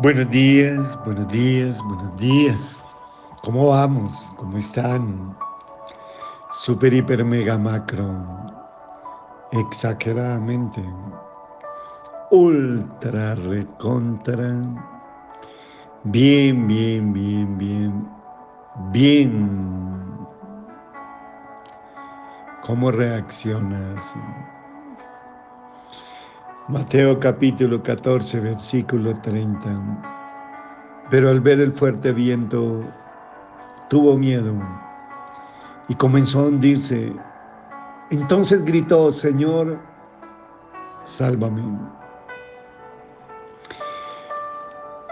Buenos días, buenos días, buenos días. ¿Cómo vamos? ¿Cómo están? Super, hiper, mega, macro. Exageradamente. Ultra, recontra. Bien, bien, bien, bien. Bien. ¿Cómo reaccionas? Mateo capítulo 14, versículo 30. Pero al ver el fuerte viento, tuvo miedo y comenzó a hundirse. Entonces gritó, Señor, sálvame.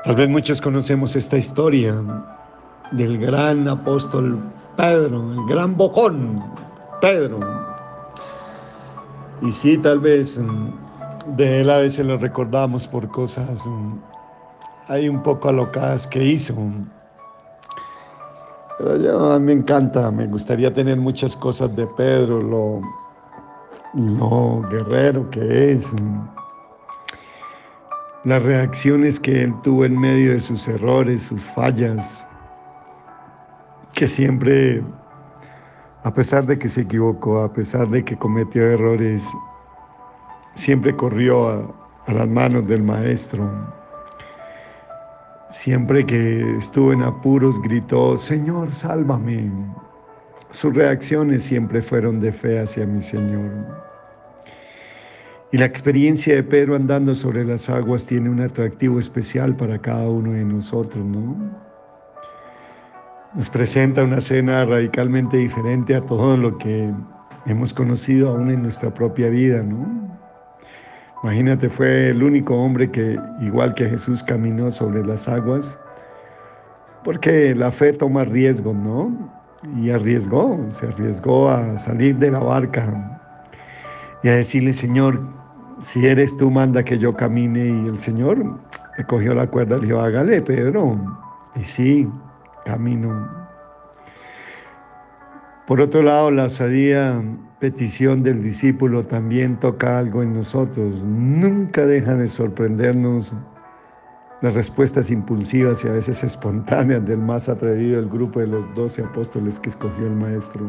Tal vez muchos conocemos esta historia del gran apóstol Pedro, el gran bocón Pedro. Y sí, tal vez de él a veces lo recordamos por cosas hay un poco alocadas que hizo. Pero yo me encanta, me gustaría tener muchas cosas de Pedro, lo, lo guerrero que es, las reacciones que él tuvo en medio de sus errores, sus fallas, que siempre, a pesar de que se equivocó, a pesar de que cometió errores, siempre corrió a, las manos del maestro. Siempre que estuvo en apuros gritó, Señor, sálvame. Sus reacciones siempre fueron de fe hacia mi Señor. Y la experiencia de Pedro andando sobre las aguas tiene un atractivo especial para cada uno de nosotros, ¿no? Nos presenta una escena radicalmente diferente a todo lo que hemos conocido aún en nuestra propia vida, ¿no? Imagínate, fue el único hombre que, igual que Jesús, caminó sobre las aguas, porque la fe toma riesgo, ¿no? Y arriesgó, se arriesgó a salir de la barca y a decirle, Señor, si eres tú, manda que yo camine. Y el Señor le cogió la cuerda y le dijo, hágale, Pedro. Y sí, camino. Por otro lado, la sadía petición del discípulo también toca algo en nosotros. Nunca deja de sorprendernos las respuestas impulsivas y a veces espontáneas del más atrevido del grupo de los doce apóstoles que escogió el Maestro.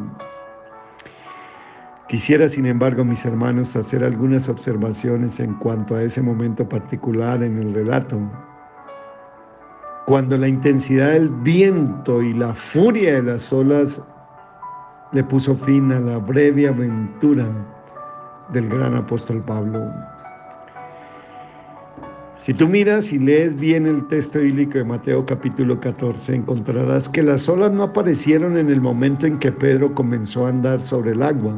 Quisiera, sin embargo, mis hermanos, hacer algunas observaciones en cuanto a ese momento particular en el relato. Cuando la intensidad del viento y la furia de las olas le puso fin a la breve aventura del gran apóstol Pablo. Si tú miras y lees bien el texto bíblico de Mateo capítulo 14, encontrarás que las olas no aparecieron en el momento en que Pedro comenzó a andar sobre el agua.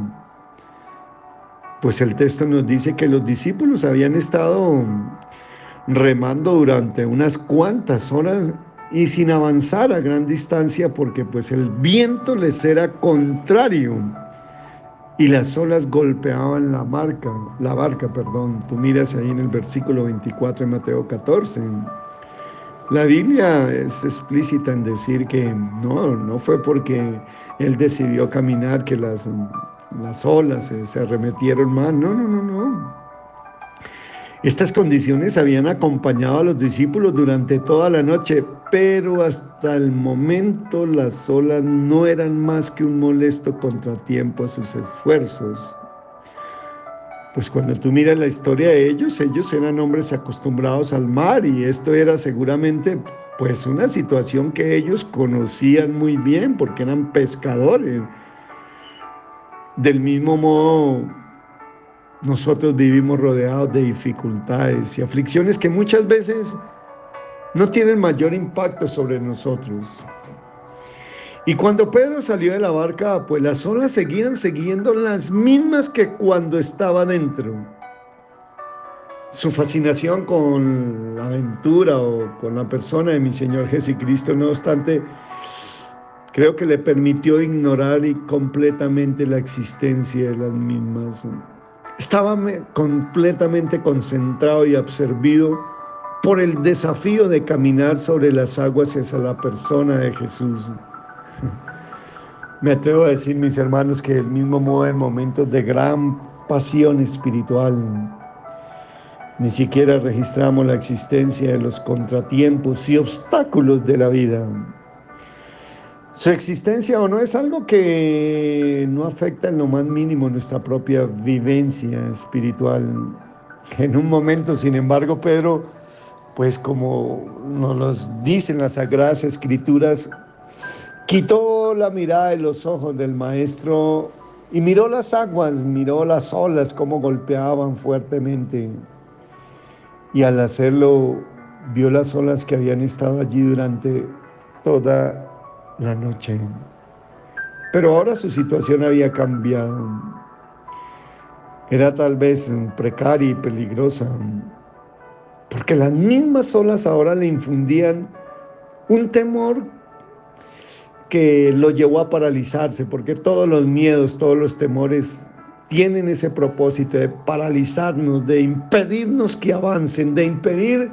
Pues el texto nos dice que los discípulos habían estado remando durante unas cuantas horas y sin avanzar a gran distancia porque pues el viento les era contrario y las olas golpeaban la marca, la barca, perdón. Tú miras ahí en el versículo 24 de Mateo 14. La Biblia es explícita en decir que no, no fue porque él decidió caminar que las, las olas se, se arremetieron más. No, no, no, no. Estas condiciones habían acompañado a los discípulos durante toda la noche, pero hasta el momento las olas no eran más que un molesto contratiempo a sus esfuerzos. Pues cuando tú miras la historia de ellos, ellos eran hombres acostumbrados al mar y esto era seguramente pues una situación que ellos conocían muy bien porque eran pescadores. Del mismo modo, nosotros vivimos rodeados de dificultades y aflicciones que muchas veces no tienen mayor impacto sobre nosotros. Y cuando Pedro salió de la barca, pues las olas seguían siguiendo las mismas que cuando estaba dentro. Su fascinación con la aventura o con la persona de mi Señor Jesucristo, no obstante, creo que le permitió ignorar completamente la existencia de las mismas. Estaba completamente concentrado y absorbido por el desafío de caminar sobre las aguas hacia la persona de Jesús. Me atrevo a decir, mis hermanos, que el mismo modo en momentos de gran pasión espiritual, Ni siquiera registramos la existencia de los contratiempos y obstáculos de la vida. Su existencia o no es algo que no afecta en lo más mínimo nuestra propia vivencia espiritual. En un momento, sin embargo, Pedro, pues como nos lo dicen las sagradas escrituras, quitó la mirada de los ojos del maestro y miró las aguas, miró las olas, cómo golpeaban fuertemente. Y al hacerlo, vio las olas que habían estado allí durante toda la noche. Pero ahora su situación había cambiado. Era tal vez precaria y peligrosa, porque las mismas olas ahora le infundían un temor que lo llevó a paralizarse, porque todos los miedos, todos los temores tienen ese propósito de paralizarnos, de impedirnos que avancen, de impedir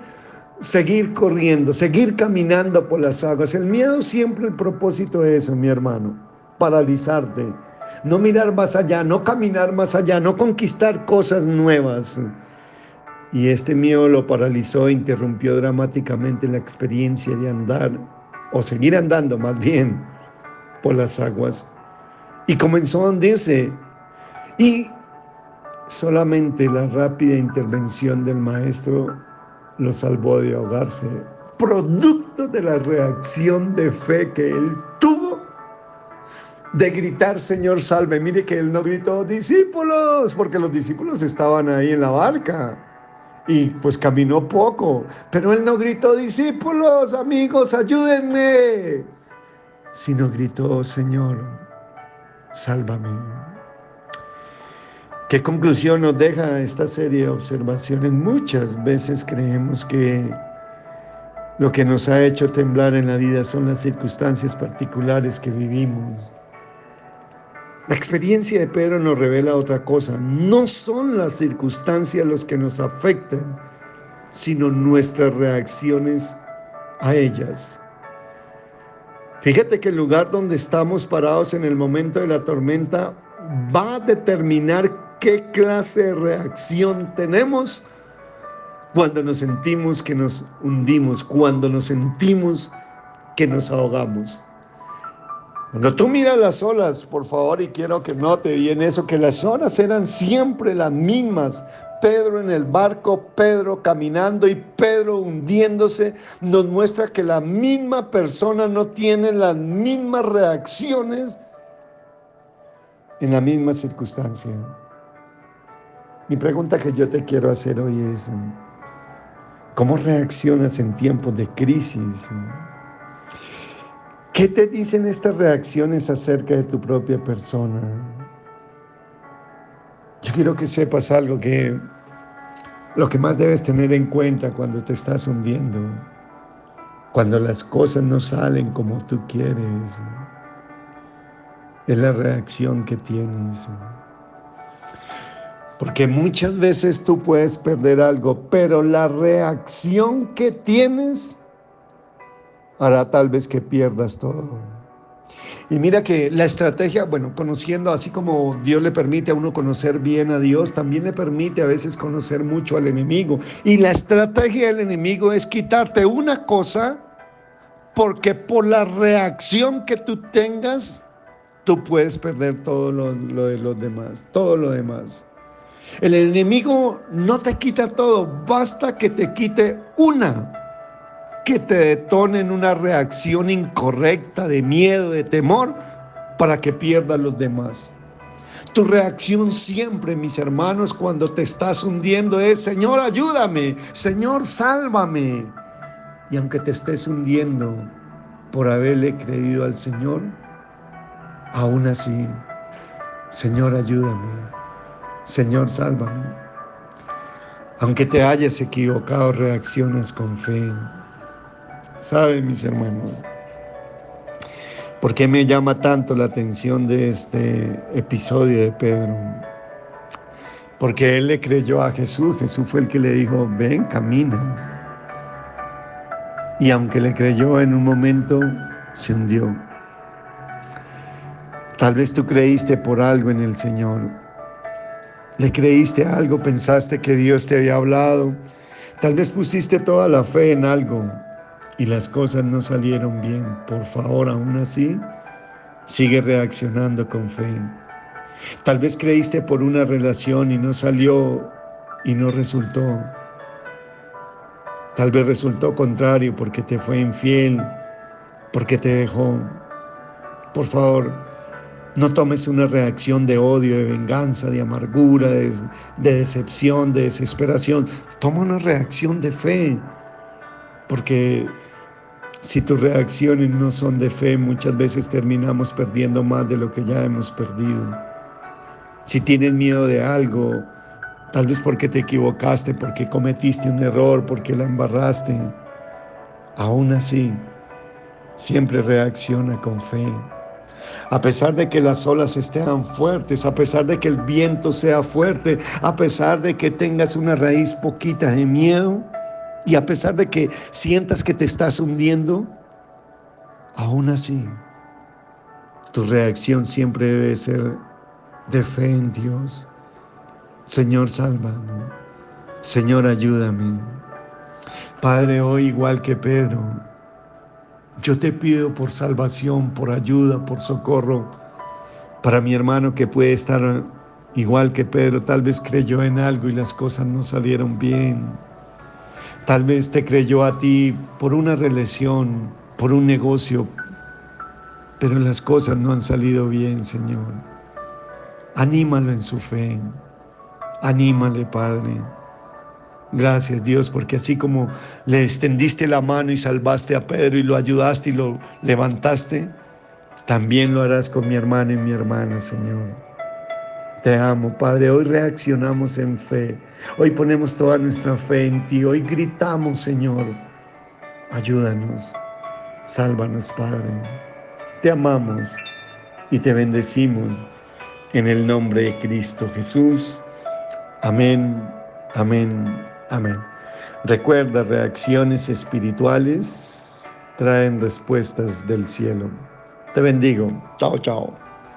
seguir corriendo, seguir caminando por las aguas. El miedo siempre el propósito de eso, mi hermano, paralizarte, no mirar más allá, no caminar más allá, no conquistar cosas nuevas. Y este miedo lo paralizó interrumpió dramáticamente la experiencia de andar, o seguir andando más bien, por las aguas. Y comenzó a hundirse. Y solamente la rápida intervención del maestro lo salvó de ahogarse, producto de la reacción de fe que él tuvo de gritar, Señor, salve. Mire que él no gritó, discípulos, porque los discípulos estaban ahí en la barca y pues caminó poco, pero él no gritó, discípulos, amigos, ayúdenme, sino gritó, Señor, sálvame. ¿Qué conclusión nos deja esta serie de observaciones? Muchas veces creemos que lo que nos ha hecho temblar en la vida son las circunstancias particulares que vivimos. La experiencia de Pedro nos revela otra cosa. No son las circunstancias los que nos afectan, sino nuestras reacciones a ellas. Fíjate que el lugar donde estamos parados en el momento de la tormenta va a determinar qué clase de reacción tenemos cuando nos sentimos que nos hundimos, cuando nos sentimos que nos ahogamos. Cuando tú miras las olas, por favor, y quiero que note bien eso, que las olas eran siempre las mismas. Pedro en el barco, Pedro caminando y Pedro hundiéndose, nos muestra que la misma persona no tiene las mismas reacciones en la misma circunstancia. Mi pregunta que yo te quiero hacer hoy es, ¿cómo reaccionas en tiempos de crisis? ¿Qué te dicen estas reacciones acerca de tu propia persona? Yo quiero que sepas algo que lo que más debes tener en cuenta cuando te estás hundiendo, cuando las cosas no salen como tú quieres, es la reacción que tienes. Porque muchas veces tú puedes perder algo, pero la reacción que tienes hará tal vez que pierdas todo. Y mira que la estrategia, bueno, conociendo, así como Dios le permite a uno conocer bien a Dios, también le permite a veces conocer mucho al enemigo. Y la estrategia del enemigo es quitarte una cosa, porque por la reacción que tú tengas, tú puedes perder todo lo, lo de los demás, todo lo demás. El enemigo no te quita todo, basta que te quite una, que te detone una reacción incorrecta de miedo, de temor, para que pierdas los demás. Tu reacción siempre, mis hermanos, cuando te estás hundiendo es, Señor, ayúdame, Señor, sálvame. Y aunque te estés hundiendo por haberle creído al Señor, aún así, Señor, ayúdame. Señor, sálvame. Aunque te hayas equivocado, reaccionas con fe. ¿Saben, mis hermanos? ¿Por qué me llama tanto la atención de este episodio de Pedro? Porque él le creyó a Jesús. Jesús fue el que le dijo, ven, camina. Y aunque le creyó en un momento, se hundió. Tal vez tú creíste por algo en el Señor le creíste algo, pensaste que Dios te había hablado, tal vez pusiste toda la fe en algo y las cosas no salieron bien. Por favor, aún así, sigue reaccionando con fe. Tal vez creíste por una relación y no salió y no resultó. Tal vez resultó contrario porque te fue infiel, porque te dejó. Por favor, no tomes una reacción de odio, de venganza, de amargura, de, decepción, de desesperación. Toma una reacción de fe, porque si tus reacciones no son de fe, muchas veces terminamos perdiendo más de lo que ya hemos perdido. Si tienes miedo de algo, tal vez porque te equivocaste, porque cometiste un error, porque la embarraste, aún así, siempre reacciona con fe. A pesar de que las olas estén fuertes, a pesar de que el viento sea fuerte, a pesar de que tengas una raíz poquita de miedo y a pesar de que sientas que te estás hundiendo, aún así, tu reacción siempre debe ser de fe en Dios. Señor, sálvame. Señor, ayúdame. Padre, hoy igual que Pedro, yo te pido por salvación, por ayuda, por socorro para mi hermano que puede estar igual que Pedro, tal vez creyó en algo y las cosas no salieron bien. Tal vez te creyó a ti por una relación, por un negocio, pero las cosas no han salido bien, Señor. Anímalo en su fe. Anímale, Padre. Gracias Dios, porque así como le extendiste la mano y salvaste a Pedro y lo ayudaste y lo levantaste, también lo harás con mi hermano y mi hermana, Señor. Te amo, Padre. Hoy reaccionamos en fe. Hoy ponemos toda nuestra fe en ti. Hoy gritamos, Señor. Ayúdanos. Sálvanos, Padre. Te amamos y te bendecimos en el nombre de Cristo Jesús. Amén, amén, amén. Recuerda, reacciones espirituales traen respuestas del cielo. Te bendigo. Chao, chao.